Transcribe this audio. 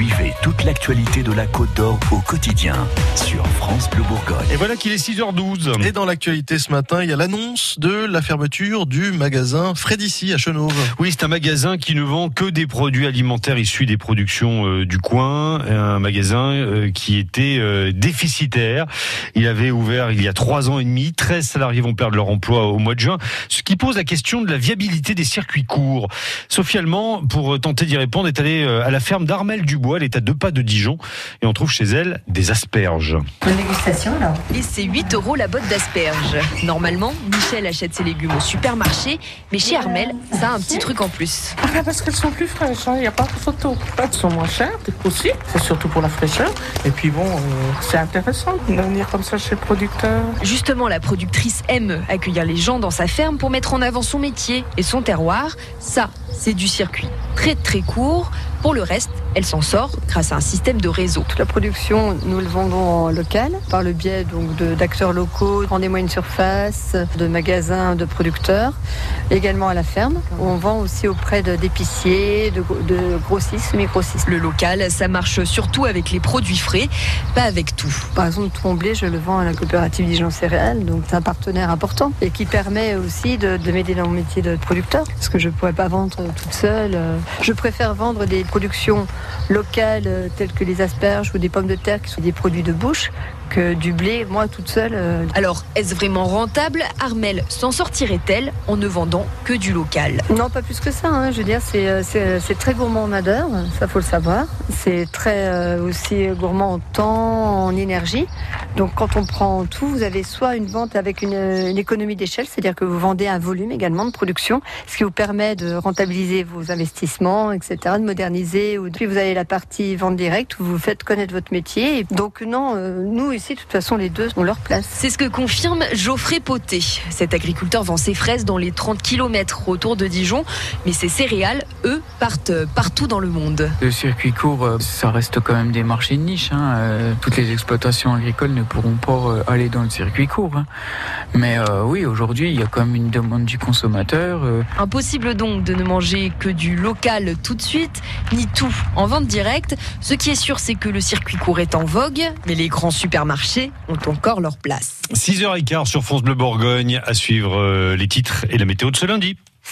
Suivez toute l'actualité de la Côte d'Or au quotidien sur France Bleu Bourgogne. Et voilà qu'il est 6h12. Et dans l'actualité ce matin, il y a l'annonce de la fermeture du magasin Frédici à Chenauve. Oui, c'est un magasin qui ne vend que des produits alimentaires issus des productions euh, du coin. Un magasin euh, qui était euh, déficitaire. Il avait ouvert il y a trois ans et demi. 13 salariés vont perdre leur emploi au mois de juin. Ce qui pose la question de la viabilité des circuits courts. Sophie Allemand, pour tenter d'y répondre, est allée à la ferme d'Armel Dubois. Elle est à deux pas de Dijon. Et on trouve chez elle des asperges. Une dégustation alors. Et c'est 8 euros la botte d'asperges. Normalement, Michel achète ses légumes au supermarché, mais chez Armel, ça a un petit truc en plus. Ah, parce qu'elles sont plus fraîches, il hein, n'y a pas de photo. Elles sont moins chères aussi, c'est surtout pour la fraîcheur. Et puis bon, euh, c'est intéressant de venir comme ça chez le producteur. Justement, la productrice aime accueillir les gens dans sa ferme pour mettre en avant son métier et son terroir. Ça, c'est du circuit très très court. Pour le reste, elle s'en sort grâce à un système de réseau. Toute la production, nous le vendons en local par le biais donc d'acteurs locaux, rendez-moi une surface, de magasins de producteurs, également à la ferme. On vend aussi auprès d'épiciers, de, de, grossistes, semi-grossistes. Le local, ça marche surtout avec les produits frais, pas avec tout. Par exemple, tout mon blé, je le vends à la coopérative Dijon Céréales, donc c'est un partenaire important et qui permet aussi de, de m'aider dans mon métier de producteur, parce que je ne pourrais pas vendre toute seule. Je préfère vendre des productions locales euh, telles que les asperges ou des pommes de terre qui sont des produits de bouche que du blé, moi toute seule. Euh. Alors, est-ce vraiment rentable? Armel s'en sortirait-elle en ne vendant que du local? Non, pas plus que ça. Hein. Je veux dire, c'est, euh, c'est, très gourmand en main-d'œuvre, ça faut le savoir. C'est très aussi gourmand en temps, en énergie. Donc, quand on prend tout, vous avez soit une vente avec une, une économie d'échelle, c'est-à-dire que vous vendez un volume également de production, ce qui vous permet de rentabiliser vos investissements, etc., de moderniser. Ou puis vous avez la partie vente directe où vous faites connaître votre métier. Donc non, euh, nous ici, de toute façon, les deux ont leur place. C'est ce que confirme Geoffrey Poté. Cet agriculteur vend ses fraises dans les 30 km autour de Dijon, mais ses céréales, eux, partent partout dans le monde. Le circuit court, euh, ça reste quand même des marchés de niche. Hein. Euh, toutes les exploitations agricoles ne pourront pas aller dans le circuit court. Hein. Mais oui, aujourd'hui, il y a quand même une demande du consommateur. Impossible donc de ne manger que du local tout de suite, ni tout en vente directe. Ce qui est sûr, c'est que le circuit court est en vogue, mais les grands supermarchés ont encore leur place. 6h15 sur France Bleu Bourgogne, à suivre euh, les titres et la météo de ce lundi.